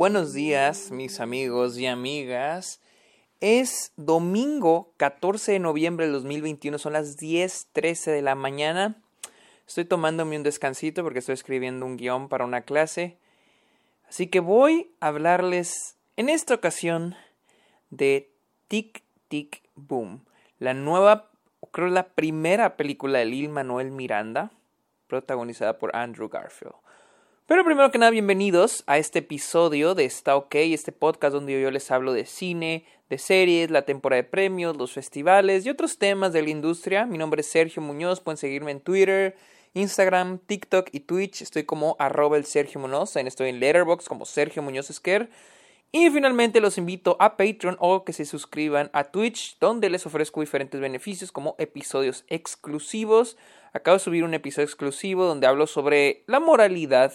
buenos días, mis amigos y amigas. Es domingo 14 de noviembre de 2021, son las 10:13 de la mañana. Estoy tomándome un descansito porque estoy escribiendo un guion para una clase. Así que voy a hablarles en esta ocasión de Tic Tic Boom, la nueva, creo la primera película de Lil Manuel Miranda, protagonizada por Andrew Garfield. Pero primero que nada, bienvenidos a este episodio de Está OK, este podcast donde yo les hablo de cine, de series, la temporada de premios, los festivales y otros temas de la industria. Mi nombre es Sergio Muñoz, pueden seguirme en Twitter, Instagram, TikTok y Twitch. Estoy como arroba el Sergio Muñoz, estoy en Letterboxd como Sergio Muñoz Esquer. Y finalmente los invito a Patreon o que se suscriban a Twitch, donde les ofrezco diferentes beneficios como episodios exclusivos. Acabo de subir un episodio exclusivo donde hablo sobre la moralidad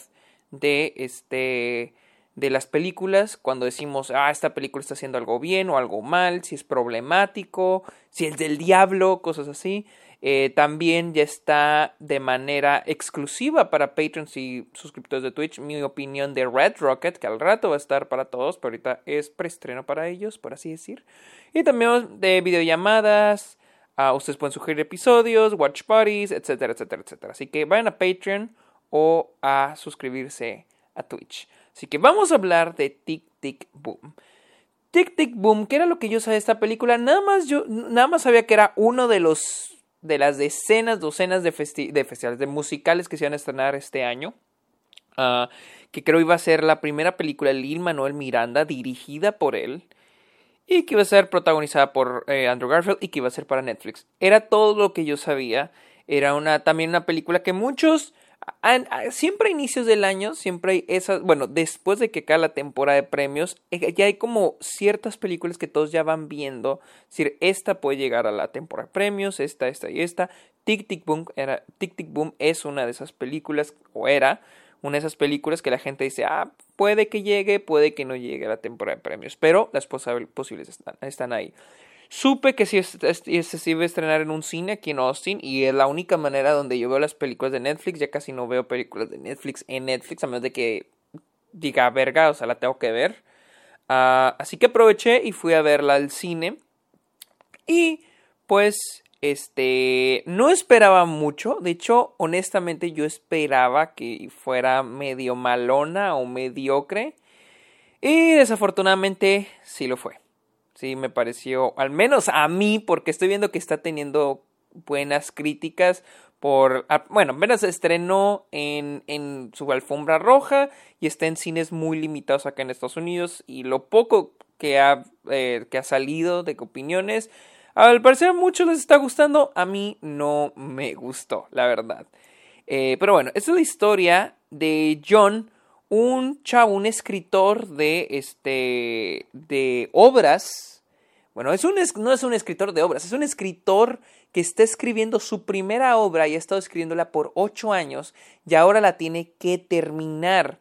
de este de las películas cuando decimos ah esta película está haciendo algo bien o algo mal si es problemático si es del diablo cosas así. Eh, también ya está de manera exclusiva para patrons y suscriptores de Twitch mi opinión de Red Rocket que al rato va a estar para todos pero ahorita es preestreno para ellos por así decir. Y también de videollamadas uh, ustedes pueden sugerir episodios watch parties etcétera etcétera etcétera. Así que vayan a Patreon o a suscribirse a Twitch. Así que vamos a hablar de Tic Tic Boom. Tic Tic Boom, ¿qué era lo que yo sabía de esta película? Nada más yo nada más sabía que era uno de los de las decenas, docenas de, de festivales, de musicales que se iban a estrenar este año. Uh, que creo iba a ser la primera película de Lin Manuel Miranda dirigida por él y que iba a ser protagonizada por eh, Andrew Garfield y que iba a ser para Netflix. Era todo lo que yo sabía. Era una también una película que muchos siempre a inicios del año, siempre hay esas, bueno, después de que cae la temporada de premios, eh, ya hay como ciertas películas que todos ya van viendo, es decir, esta puede llegar a la temporada de premios, esta, esta y esta. Tic Tic Boom era, Tic Tic Boom es una de esas películas, o era una de esas películas que la gente dice, ah, puede que llegue, puede que no llegue a la temporada de premios, pero las posibles están, están ahí. Supe que si se iba a estrenar en un cine aquí en Austin y es la única manera donde yo veo las películas de Netflix. Ya casi no veo películas de Netflix en Netflix a menos de que diga verga, o sea, la tengo que ver. Uh, así que aproveché y fui a verla al cine. Y pues, este, no esperaba mucho. De hecho, honestamente yo esperaba que fuera medio malona o mediocre. Y desafortunadamente sí lo fue. Sí, me pareció, al menos a mí, porque estoy viendo que está teniendo buenas críticas por, bueno, apenas estrenó en, en su alfombra roja y está en cines muy limitados acá en Estados Unidos y lo poco que ha, eh, que ha salido de opiniones, al parecer a muchos les está gustando, a mí no me gustó, la verdad. Eh, pero bueno, esta es la historia de John, un chavo, un escritor de, este, de obras. Bueno, es un, no es un escritor de obras, es un escritor que está escribiendo su primera obra y ha estado escribiéndola por ocho años y ahora la tiene que terminar.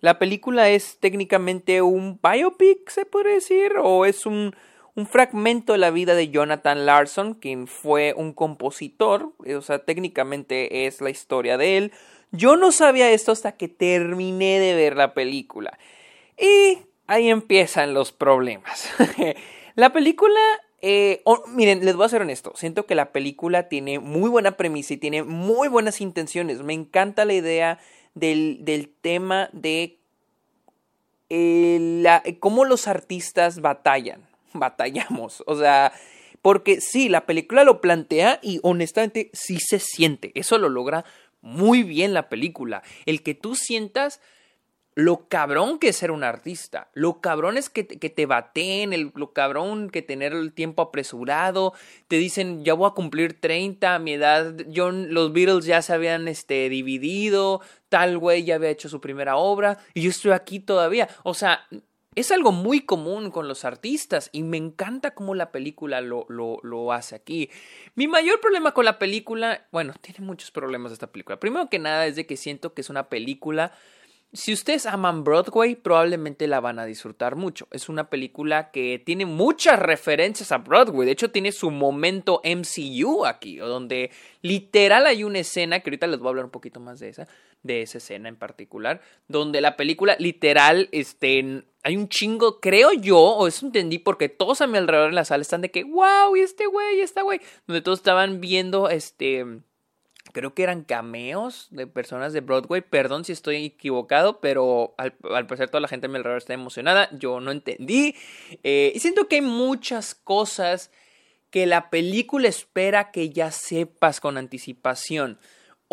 La película es técnicamente un biopic, se puede decir, o es un, un fragmento de la vida de Jonathan Larson, quien fue un compositor, o sea, técnicamente es la historia de él, yo no sabía esto hasta que terminé de ver la película. Y ahí empiezan los problemas. la película eh, miren, les voy a ser honesto. Siento que la película tiene muy buena premisa y tiene muy buenas intenciones. Me encanta la idea del, del tema de eh, la, cómo los artistas batallan. Batallamos. O sea, porque sí, la película lo plantea y honestamente sí se siente. Eso lo logra muy bien la película. El que tú sientas lo cabrón que es ser un artista, lo cabrón es que te, que te baten, el, lo cabrón que tener el tiempo apresurado, te dicen ya voy a cumplir 30, a mi edad, John, los Beatles ya se habían este, dividido, tal güey ya había hecho su primera obra y yo estoy aquí todavía, o sea, es algo muy común con los artistas y me encanta cómo la película lo, lo, lo, hace aquí. Mi mayor problema con la película, bueno, tiene muchos problemas esta película. Primero que nada es de que siento que es una película si ustedes aman Broadway, probablemente la van a disfrutar mucho. Es una película que tiene muchas referencias a Broadway. De hecho, tiene su momento MCU aquí, donde literal hay una escena, que ahorita les voy a hablar un poquito más de esa, de esa escena en particular, donde la película literal, este, hay un chingo, creo yo, o eso entendí, porque todos a mi alrededor en la sala están de que, wow, y este güey, y esta güey, donde todos estaban viendo, este creo que eran cameos de personas de Broadway. Perdón si estoy equivocado, pero al, parecer toda la gente a mi alrededor está emocionada. Yo no entendí. Eh, y siento que hay muchas cosas que la película espera que ya sepas con anticipación.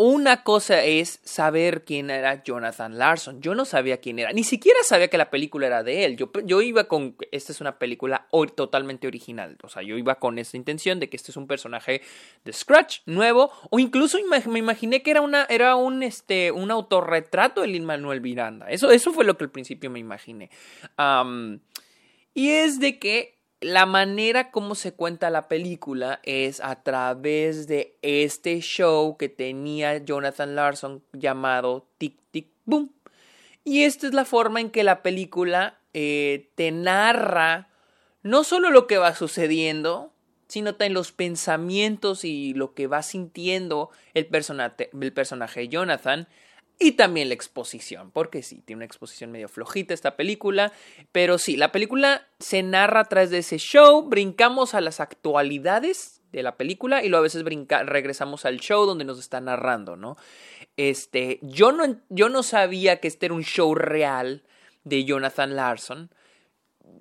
Una cosa es saber quién era Jonathan Larson. Yo no sabía quién era. Ni siquiera sabía que la película era de él. Yo, iba con. Esta es una película totalmente original. O sea, yo iba con esta intención de que este es un personaje de Scratch, nuevo. O incluso me imaginé que era, una, era un, este, un autorretrato de Lin Manuel Miranda. Eso, eso fue lo que al principio me imaginé. y es de que la manera como se cuenta la película es a través de este show que tenía Jonathan Larson llamado Tic Tic Boom. Y esta es la forma en que la película eh, te narra no solo lo que va sucediendo, sino también los pensamientos y lo que va sintiendo el personaje, el personaje Jonathan y también la exposición, porque sí, tiene una exposición medio flojita esta película, pero sí, la película se narra a través de ese show, brincamos a las actualidades de la película y luego a veces regresamos al show donde nos está narrando, ¿no? Este, yo no, yo no sabía que este era un show real de Jonathan Larson,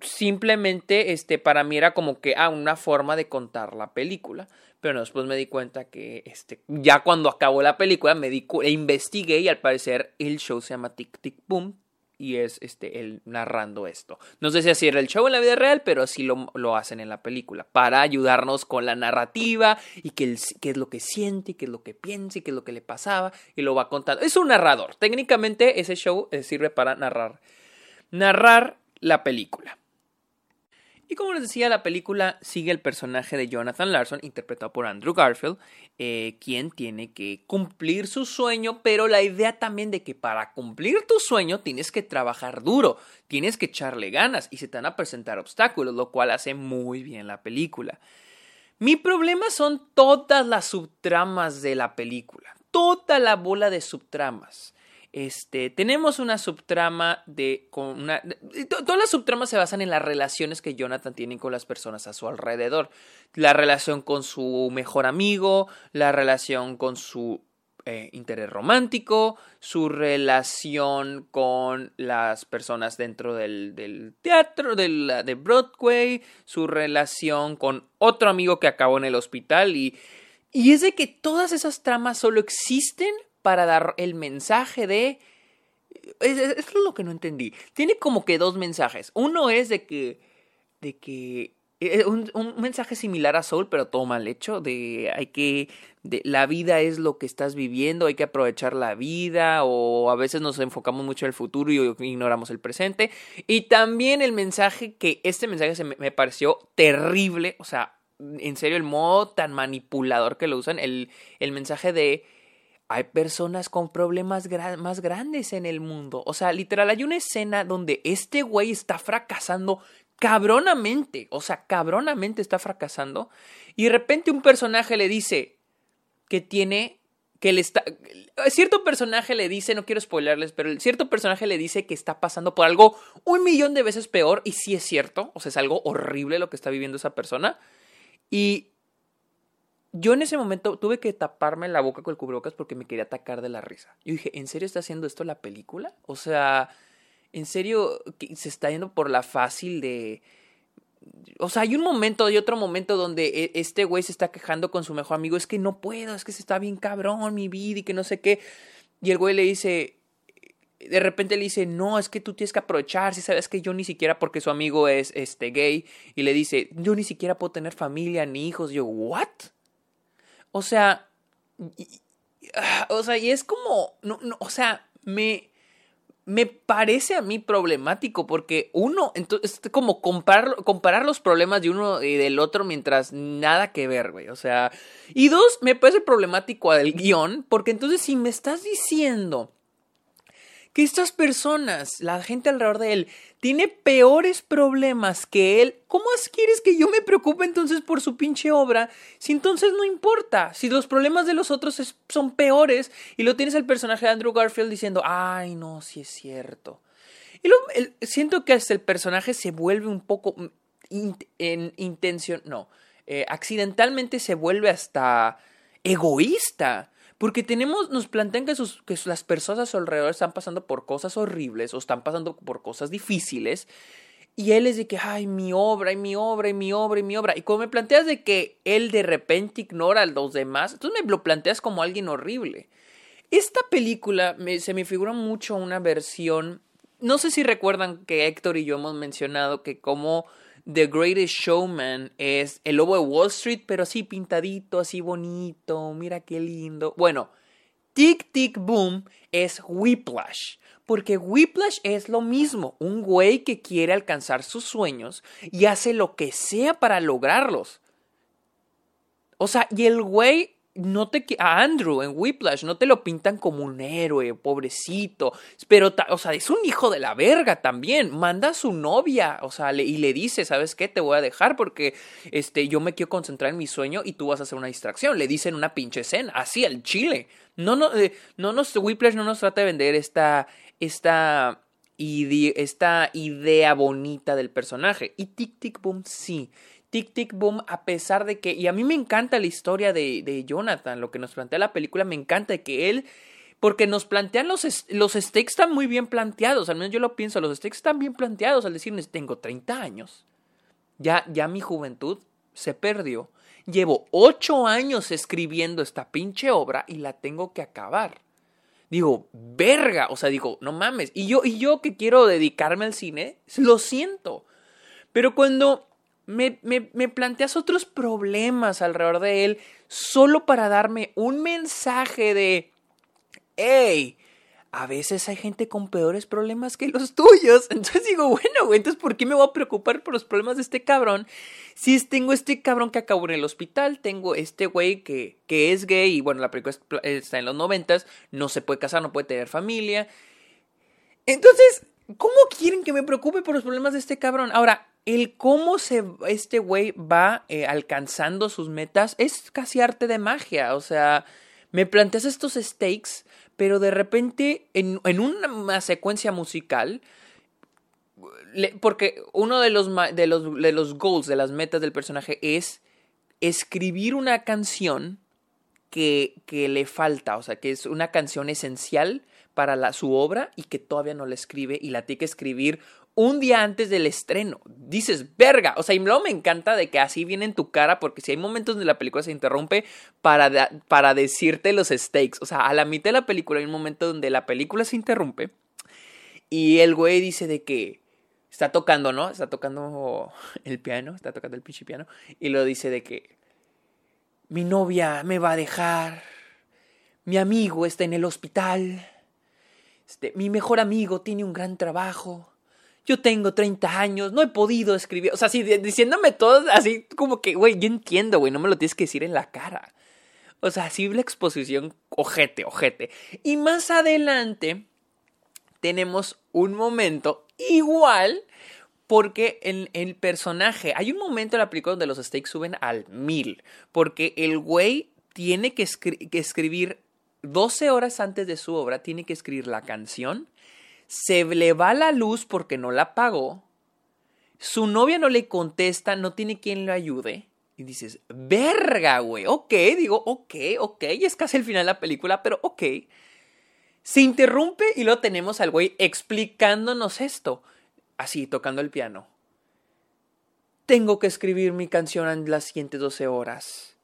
simplemente, este, para mí era como que, ah, una forma de contar la película. Pero después me di cuenta que este, ya cuando acabó la película me di e investigué y al parecer el show se llama Tic Tic Boom y es este él narrando esto. No sé si así era el show en la vida real, pero así lo, lo hacen en la película para ayudarnos con la narrativa y qué es lo que siente, qué es lo que piensa y qué es lo que le pasaba y lo va contando. Es un narrador. Técnicamente ese show eh, sirve para narrar narrar la película. Y como les decía, la película sigue el personaje de Jonathan Larson, interpretado por Andrew Garfield, eh, quien tiene que cumplir su sueño, pero la idea también de que para cumplir tu sueño tienes que trabajar duro, tienes que echarle ganas y se te van a presentar obstáculos, lo cual hace muy bien la película. Mi problema son todas las subtramas de la película, toda la bola de subtramas. Este, tenemos una subtrama de, con una, todas las subtramas se basan en las relaciones que Jonathan tiene con las personas a su alrededor. La relación con su mejor amigo, la relación con su eh, interés romántico, su relación con las personas dentro del, teatro, de Broadway, su relación con otro amigo que acabó en el hospital y, y es de que todas esas tramas solo existen para dar el mensaje de... Eso es lo que no entendí. Tiene como que dos mensajes. Uno es de que... De que eh, un, mensaje similar a Soul, pero todo mal hecho, de hay que, la vida es lo que estás viviendo, hay que aprovechar la vida, o a veces nos enfocamos mucho en el futuro y ignoramos el presente. Y también el mensaje que, este mensaje se me, me pareció terrible, o sea, en serio, el modo tan manipulador que lo usan, el, el mensaje de hay personas con problemas más grandes en el mundo. O sea, literal, hay una escena donde este güey está fracasando cabronamente. O sea, cabronamente está fracasando. Y de repente un personaje le dice que tiene. que le está. Cierto personaje le dice, no quiero spoilerles, pero cierto personaje le dice que está pasando por algo un millón de veces peor. Y sí es cierto. O sea, es algo horrible lo que está viviendo esa persona. Y yo en ese momento tuve que taparme la boca con el cubrebocas porque me quería atacar de la risa. Yo dije, ¿en serio está haciendo esto la película? O sea, ¿en serio se está yendo por la fácil de... O sea, hay un momento, hay otro momento donde e, este güey se está quejando con su mejor amigo, es que no puedo, es que se está bien cabrón mi vida y que no sé qué. Y el güey le dice, de repente le dice, no, es que tú tienes que aprovechar, si sabes que yo ni siquiera, porque su amigo es este gay, y le dice, yo ni siquiera puedo tener familia ni hijos. yo, ¿what? O sea, o sea, y es como, no, no, o sea, me, me parece a mí problemático porque uno, entonces, es como comparar, comparar los problemas de uno y del otro mientras nada que ver, güey. O sea, y dos, me parece problemático al guion porque entonces si me estás diciendo que estas personas, la gente alrededor de él, tiene peores problemas que él. ¿Cómo quieres que yo me preocupe entonces por su pinche obra? Si entonces no importa, si los problemas de los otros son peores y lo tienes el personaje de Andrew Garfield diciendo, ay, no, sí es cierto. Y lo, siento que hasta el personaje se vuelve un poco en intención, no, eh, accidentalmente se vuelve hasta egoísta. Porque tenemos, nos plantean que, sus, que las personas a su alrededor están pasando por cosas horribles o están pasando por cosas difíciles. Y él es de que, ay, mi obra, y mi obra, y mi obra, y mi obra. Y cuando me planteas de que él de repente ignora a los demás, entonces me lo planteas como alguien horrible. Esta película se me figura mucho una versión. No sé si recuerdan que Héctor y yo hemos mencionado que como The Greatest Showman es el lobo de Wall Street, pero así pintadito, así bonito, mira qué lindo. Bueno, Tic Tic Boom es Whiplash, porque Whiplash es lo mismo, un güey que quiere alcanzar sus sueños y hace lo que sea para lograrlos. O sea, y el güey no te a Andrew en Whiplash no te lo pintan como un héroe, pobrecito, pero o sea, es un hijo de la verga también. Manda a su novia, o sea, y le dice, ¿sabes qué? Te voy a dejar porque este yo me quiero concentrar en mi sueño y tú vas a hacer una distracción. Le dicen una pinche escena, así al chile. No no eh, no nos Whiplash no nos trata de vender esta esta esta idea bonita del personaje y Tic Tic Boom sí Tic Tic Boom, a pesar de que, y a mí me encanta la historia de, de Jonathan, lo que nos plantea la película, me encanta que él, porque nos plantean los, los stakes están muy bien planteados, al menos yo lo pienso, los stakes están bien planteados al decirles, tengo 30 años, ya, ya mi juventud se perdió, llevo 8 años escribiendo esta pinche obra y la tengo que acabar. Digo, verga, o sea, digo, no mames, y yo, y yo que quiero dedicarme al cine, lo siento. Pero cuando me, me, planteas otros problemas alrededor de él solo para darme un mensaje de, hey, a veces hay gente con peores problemas que los tuyos. Entonces digo, bueno, güey, entonces ¿por qué me voy a preocupar por los problemas de este cabrón? Si tengo este cabrón que acabó en el hospital, tengo este güey que, que es gay y bueno, la película está en los noventas, no se puede casar, no puede tener familia. Entonces, ¿cómo quieren que me preocupe por los problemas de este cabrón? Ahora, el cómo se, este güey va eh, alcanzando sus metas es casi arte de magia. O sea, me planteas estos stakes, pero de repente en, en una secuencia musical, porque uno de los, de, los, de los goals, de las metas del personaje es escribir una canción que, que le falta, o sea, que es una canción esencial para la, su obra y que todavía no la escribe y la tiene que escribir un día antes del estreno. Dices, verga. O sea, y luego me encanta de que así viene en tu cara, porque si hay momentos donde la película se interrumpe para, para decirte los stakes. O sea, a la mitad de la película hay un momento donde la película se interrumpe y el güey dice de que está tocando, ¿no? Está tocando el piano, está tocando el pinche piano, y lo dice de que mi novia me va a dejar, mi amigo está en el hospital, este, mi mejor amigo tiene un gran trabajo yo tengo 30 años, no he podido escribir. O sea, así diciéndome todo así como que, güey, yo entiendo, güey, no me lo tienes que decir en la cara. O sea, así la exposición, ojete, ojete. Y más adelante tenemos un momento igual porque en el personaje, hay un momento en la película donde los stakes suben al mil, porque el güey tiene que, que escribir 12 horas antes de su obra, tiene que escribir la canción se le va la luz porque no la pagó, su novia no le contesta, no tiene quien le ayude. Y dices, verga, güey, ok, digo, ok, ok, y es casi el final de la película, pero ok. Se interrumpe y luego tenemos al güey explicándonos esto, así, tocando el piano. Tengo que escribir mi canción en las siguientes 12 horas.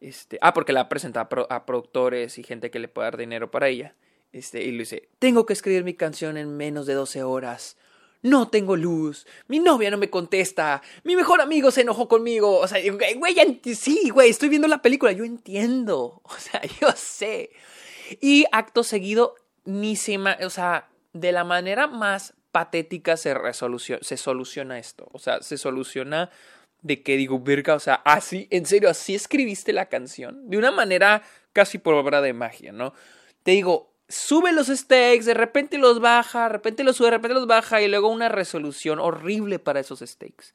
Este, ah, porque la presenta a, a productores y gente que le puede dar dinero para ella. Este, y le dice, tengo que escribir mi canción en menos de 12 horas. No tengo luz. Mi novia no me contesta. Mi mejor amigo se enojó conmigo. O sea, güey, sí, güey, estoy viendo la película. Yo entiendo. O sea, yo sé. Y acto seguido, ni se... O sea, de la manera más patética se, se soluciona esto. O sea, se soluciona de que digo, verga, o sea, así, en serio, así escribiste la canción. De una manera casi por obra de magia, ¿no? Te digo, sube los stakes, de repente los baja, de repente los sube, de repente los baja y luego una resolución horrible para esos stakes.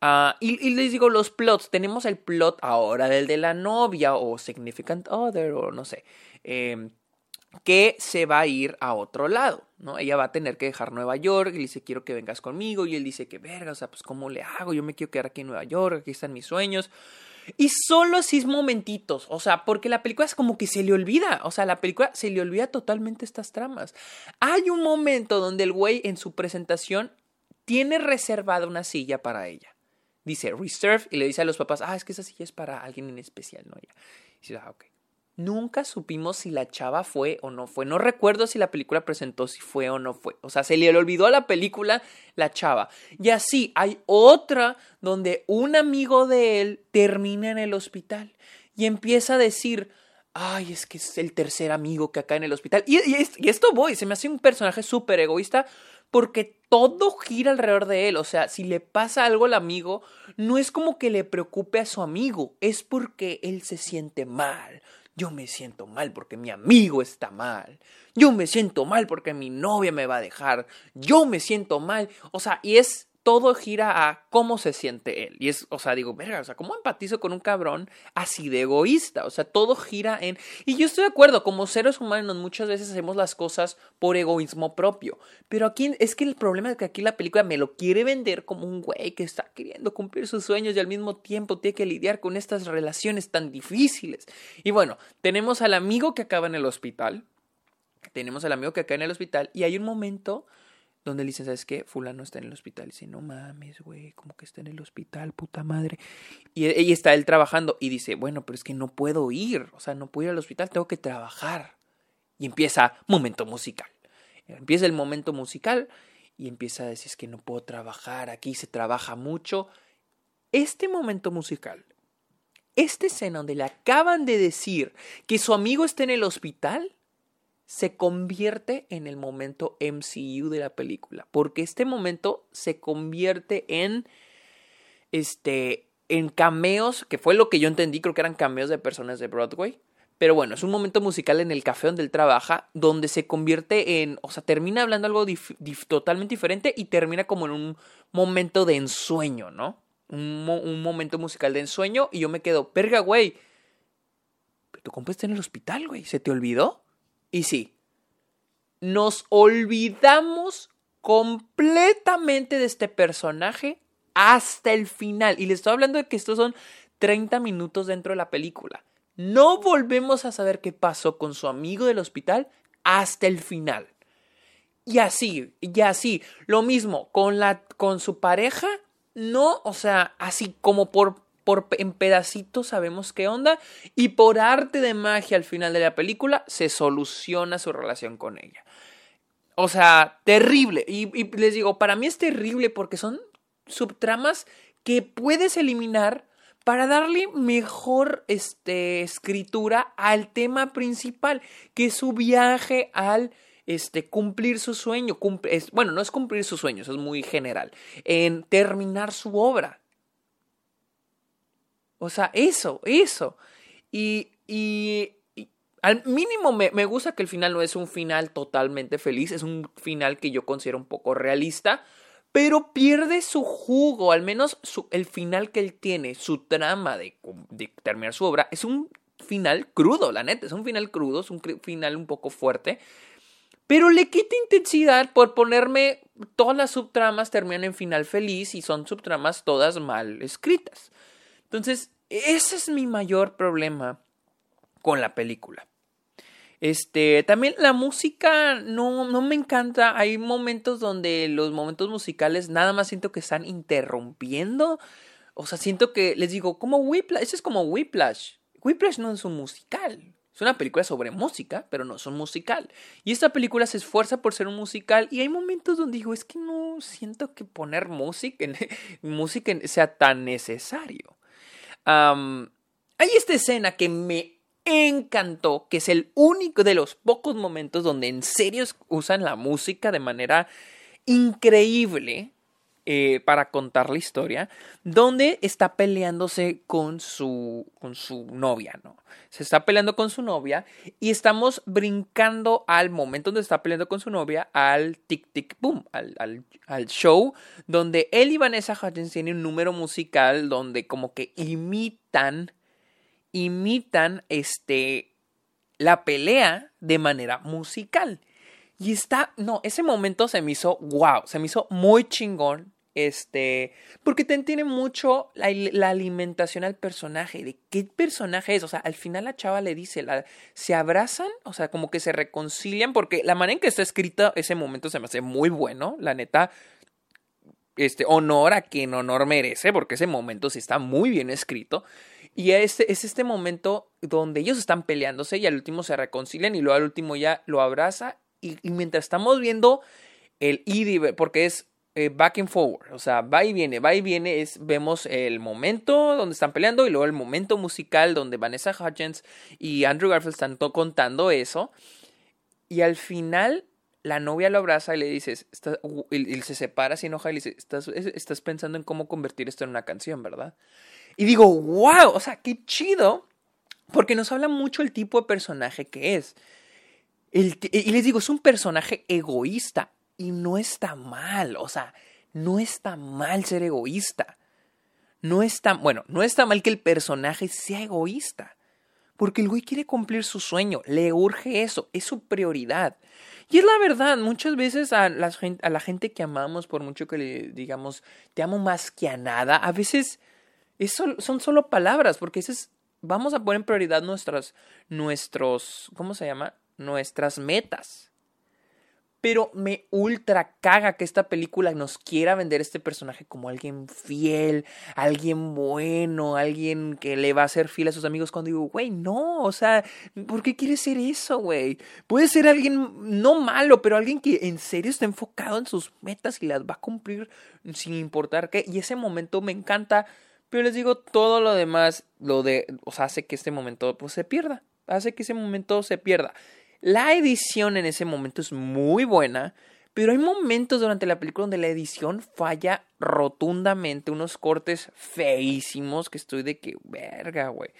Ah, y, les digo, los plots, tenemos el plot ahora del de la novia o significant other o no sé, em, que se va a ir a otro lado, ¿no? Ella va a tener que dejar Nueva York y le dice, quiero que vengas conmigo y él dice que verga, o sea, pues ¿cómo le hago? Yo me quiero quedar aquí en Nueva York, aquí están mis sueños. Y solo así momentitos, o sea, porque la película es como que se le olvida, o sea, la película se le olvida totalmente estas tramas. Hay un momento donde el güey en su presentación tiene reservada una silla para ella. Dice reserve y le dice a los papás, ah, es que esa silla es para alguien en especial, ¿no? Ya. Y dice, ah, ok. Nunca supimos si la chava fue o no fue. No recuerdo si la película presentó si fue o no fue. O sea, se le olvidó a la película la chava. Y así hay otra donde un amigo de él termina en el hospital y empieza a decir, ay, es que es el tercer amigo que acá en el hospital. Y, y esto voy, se me hace un personaje súper egoísta porque todo gira alrededor de él. O sea, si le pasa algo al amigo, no es como que le preocupe a su amigo, es porque él se siente mal. Yo me siento mal porque mi amigo está mal. Yo me siento mal porque mi novia me va a dejar. Yo me siento mal. O sea, y es todo gira a cómo se siente él. Y es, o sea, digo, verga, o sea, ¿cómo empatizo con un cabrón así de egoísta? O sea, todo gira en... Y yo estoy de acuerdo, como seres humanos muchas veces hacemos las cosas por egoísmo propio. Pero aquí es que el problema es que aquí la película me lo quiere vender como un güey que está queriendo cumplir sus sueños y al mismo tiempo tiene que lidiar con estas relaciones tan difíciles. Y bueno, tenemos al amigo que acaba en el hospital. Tenemos al amigo que acaba en el hospital y hay un momento donde le dicen, ¿sabes qué? Fulano está en el hospital. Y dice, no mames, güey, como que está en el hospital, puta madre. Y ahí está él trabajando y dice, bueno, pero es que no puedo ir, o sea, no puedo ir al hospital, tengo que trabajar. Y empieza momento musical. Empieza el momento musical y empieza a decir, es que no puedo trabajar, aquí se trabaja mucho. Este momento musical, esta escena donde le acaban de decir que su amigo está en el hospital, se convierte en el momento MCU de la película, porque este momento se convierte en este en cameos, que fue lo que yo entendí, creo que eran cameos de personas de Broadway. Pero bueno, es un momento musical en el café donde él trabaja, donde se convierte en, o sea, termina hablando algo totalmente diferente y termina como en un momento de ensueño, ¿no? Un, momento musical de ensueño y yo me quedo, perga, güey, pero tu compa está en el hospital, güey, ¿se te olvidó? Y sí, nos olvidamos completamente de este personaje hasta el final. Y le estoy hablando de que estos son 30 minutos dentro de la película. No volvemos a saber qué pasó con su amigo del hospital hasta el final. Y así, y así. Lo mismo con, la, con su pareja. No, o sea, así como por por, en pedacitos sabemos qué onda y por arte de magia al final de la película se soluciona su relación con ella. O sea, terrible. Y, les digo, para mí es terrible porque son subtramas que puedes eliminar para darle mejor este, escritura al tema principal, que es su viaje al este, cumplir su sueño. bueno, no es cumplir sus sueños, es muy general. En terminar su obra. O sea, eso, eso. Y, y, al mínimo me, me, gusta que el final no es un final totalmente feliz, es un final que yo considero un poco realista, pero pierde su jugo, al menos el final que él tiene, su trama de, de terminar su obra, es un final crudo, la neta, es un final crudo, es un final un poco fuerte. Pero le quita intensidad por ponerme todas las subtramas terminan en final feliz y son subtramas todas mal escritas. Entonces, ese es mi mayor problema con la película. Este, también la música no, no me encanta. Hay momentos donde los momentos musicales nada más siento que están interrumpiendo. O sea, siento que, les digo, como Whiplash, eso es como Whiplash. Whiplash no es un musical. Es una película sobre música, pero no es un musical. Y esta película se esfuerza por ser un musical y hay momentos donde digo, es que no siento que poner música, música sea tan necesario hay esta escena que me encantó, que es el único de los pocos momentos donde en serio usan la música de manera increíble. Eh, para contar la historia, donde está peleándose con su, con su novia, ¿no? Se está peleando con su novia y estamos brincando al momento donde está peleando con su novia al tic tic boom, al, al, al show donde él y Vanessa Hudgens tienen un número musical donde como que imitan, imitan este, la pelea de manera musical. Y está, no, ese momento se me hizo wow, se me hizo muy chingón. Este, porque te tiene mucho la, alimentación al personaje, de qué personaje es. O sea, al final la chava le dice, la, se abrazan, o sea, como que se reconcilian, porque la manera en que está escrito ese momento se me hace muy bueno, la neta. Este, honor a quien honor merece, porque ese momento sí está muy bien escrito. Y este, es este momento donde ellos están peleándose y al último se reconcilian y luego al último ya lo abraza y, mientras estamos viendo el id, porque es eh, back and forward, o sea, va y viene, va y viene, es, vemos el momento donde están peleando y luego el momento musical donde Vanessa Hudgens y Andrew Garfield están contando eso y al final la novia lo abraza y le dice, y, se separa, se enoja y le dice, estás, pensando en cómo convertir esto en una canción, ¿verdad? Y digo, wow, o sea, qué chido, porque nos habla mucho el tipo de personaje que es. Y les digo, es un personaje egoísta y no está mal, o sea, no está mal ser egoísta. No está, bueno, no está mal que el personaje sea egoísta. Porque el güey quiere cumplir su sueño, le urge eso, es su prioridad. Y es la verdad, muchas veces a la, gente, a que amamos, por mucho que le digamos, te amo más que a nada, a veces son solo palabras, porque es, vamos a poner en prioridad nuestras, nuestros, ¿cómo se llama? Nuestras metas. Pero me ultra caga que esta película nos quiera vender este personaje como alguien fiel, alguien bueno, alguien que le va a ser fiel a sus amigos cuando digo, güey, no, o sea, ¿por qué quieres ser eso, güey? Puede ser alguien no malo, pero alguien que en serio está enfocado en sus metas y las va a cumplir sin importar qué. Y ese momento me encanta, pero les digo, todo lo demás, lo de, o sea, hace que este momento pues se pierda, hace que ese momento se pierda. La edición en ese momento es muy buena, pero hay momentos durante la película donde la edición falla rotundamente, unos cortes feísimos que estoy de que, verga, güey.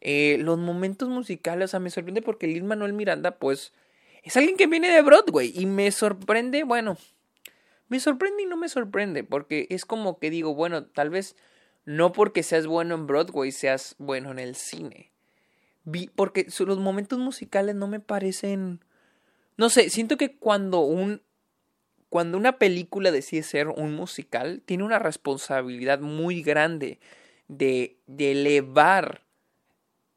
Eh, los momentos musicales, o sea, me sorprende porque Lin Manuel Miranda, pues, es alguien que viene de Broadway y me sorprende, bueno, me sorprende y no me sorprende, porque es como que digo, bueno, tal vez no porque seas bueno en Broadway, seas bueno en el cine porque los momentos musicales no me parecen no sé, siento que cuando un cuando una película decide ser un musical, tiene una responsabilidad muy grande de, de elevar,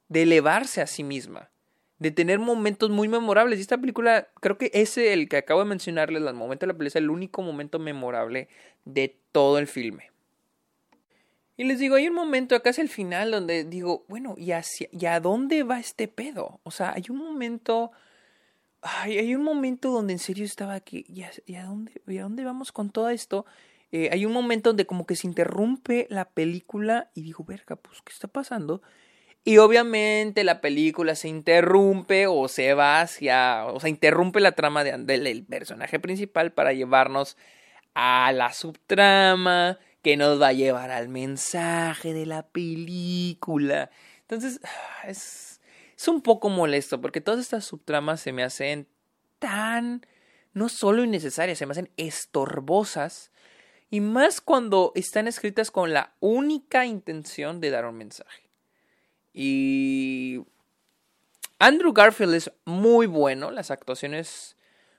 de elevarse a sí misma, de tener momentos muy memorables. Y esta película, creo que ese, el que acabo de mencionarles, el momento de la película, es el único momento memorable de todo el filme. Y les digo, hay un momento acá es el final donde digo, bueno, ¿y, hacia, ¿y a dónde va este pedo? O sea, hay un momento, ay, hay un momento donde en serio estaba aquí, ¿y a, dónde, ¿y a dónde vamos con todo esto? Eh, hay un momento donde como que se interrumpe la película y digo, verga, pues, ¿qué está pasando? Y obviamente la película se interrumpe o se va hacia, o sea, interrumpe la trama de, del personaje principal para llevarnos a la subtrama que nos va a llevar al mensaje de la película. Entonces, es, es un poco molesto porque todas estas subtramas se me hacen tan, no solo innecesarias, se me hacen estorbosas. Y más cuando están escritas con la única intención de dar un mensaje. Y Andrew Garfield es muy bueno, las actuaciones,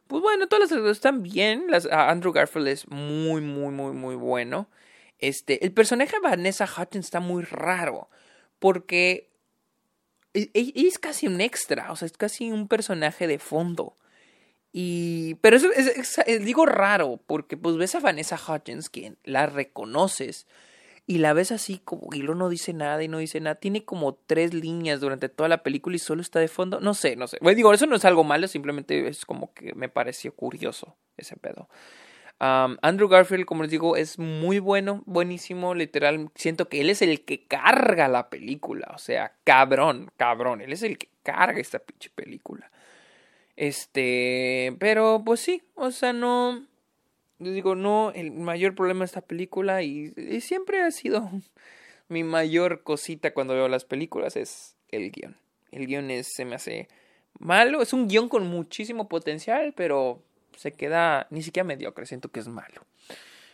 pues bueno, todas las actuaciones están bien, Andrew Garfield es muy, muy, muy, muy bueno. Este, el personaje de Vanessa Hudgens está muy raro. Porque e, e, es, casi un extra. O sea, es casi un personaje de fondo. Y. Pero eso es, digo raro. Porque pues ves a Vanessa Hudgens, que la reconoces. Y la ves así como y no dice nada y no dice nada. Tiene como tres líneas durante toda la película y solo está de fondo. No sé, no sé. Bueno, digo, eso no es algo malo, simplemente es como que me pareció curioso ese pedo. Andrew Garfield, como les digo, es muy bueno, buenísimo, literal. Siento que él es el que carga la película. O sea, cabrón, cabrón. Él es el que carga esta pinche película. Este, pero pues sí, o sea, no. yo digo, no, el mayor problema de esta película y, siempre ha sido mi mayor cosita cuando veo las películas es el guion. El guion es, se me hace malo, es un guion con muchísimo potencial, pero se queda ni siquiera mediocre, siento que es malo.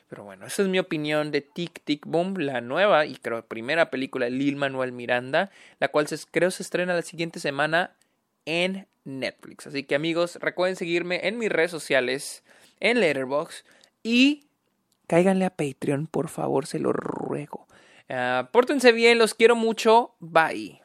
Pero bueno, esa es mi opinión de Tic Tic Boom, la nueva y creo primera película de Lil Manuel Miranda, la cual se, creo se estrena la siguiente semana en Netflix. Así que amigos, recuerden seguirme en mis redes sociales, en Letterboxd y cáiganle a Patreon, por favor, se lo ruego. Uh, pórtense bien, los quiero mucho. Bye.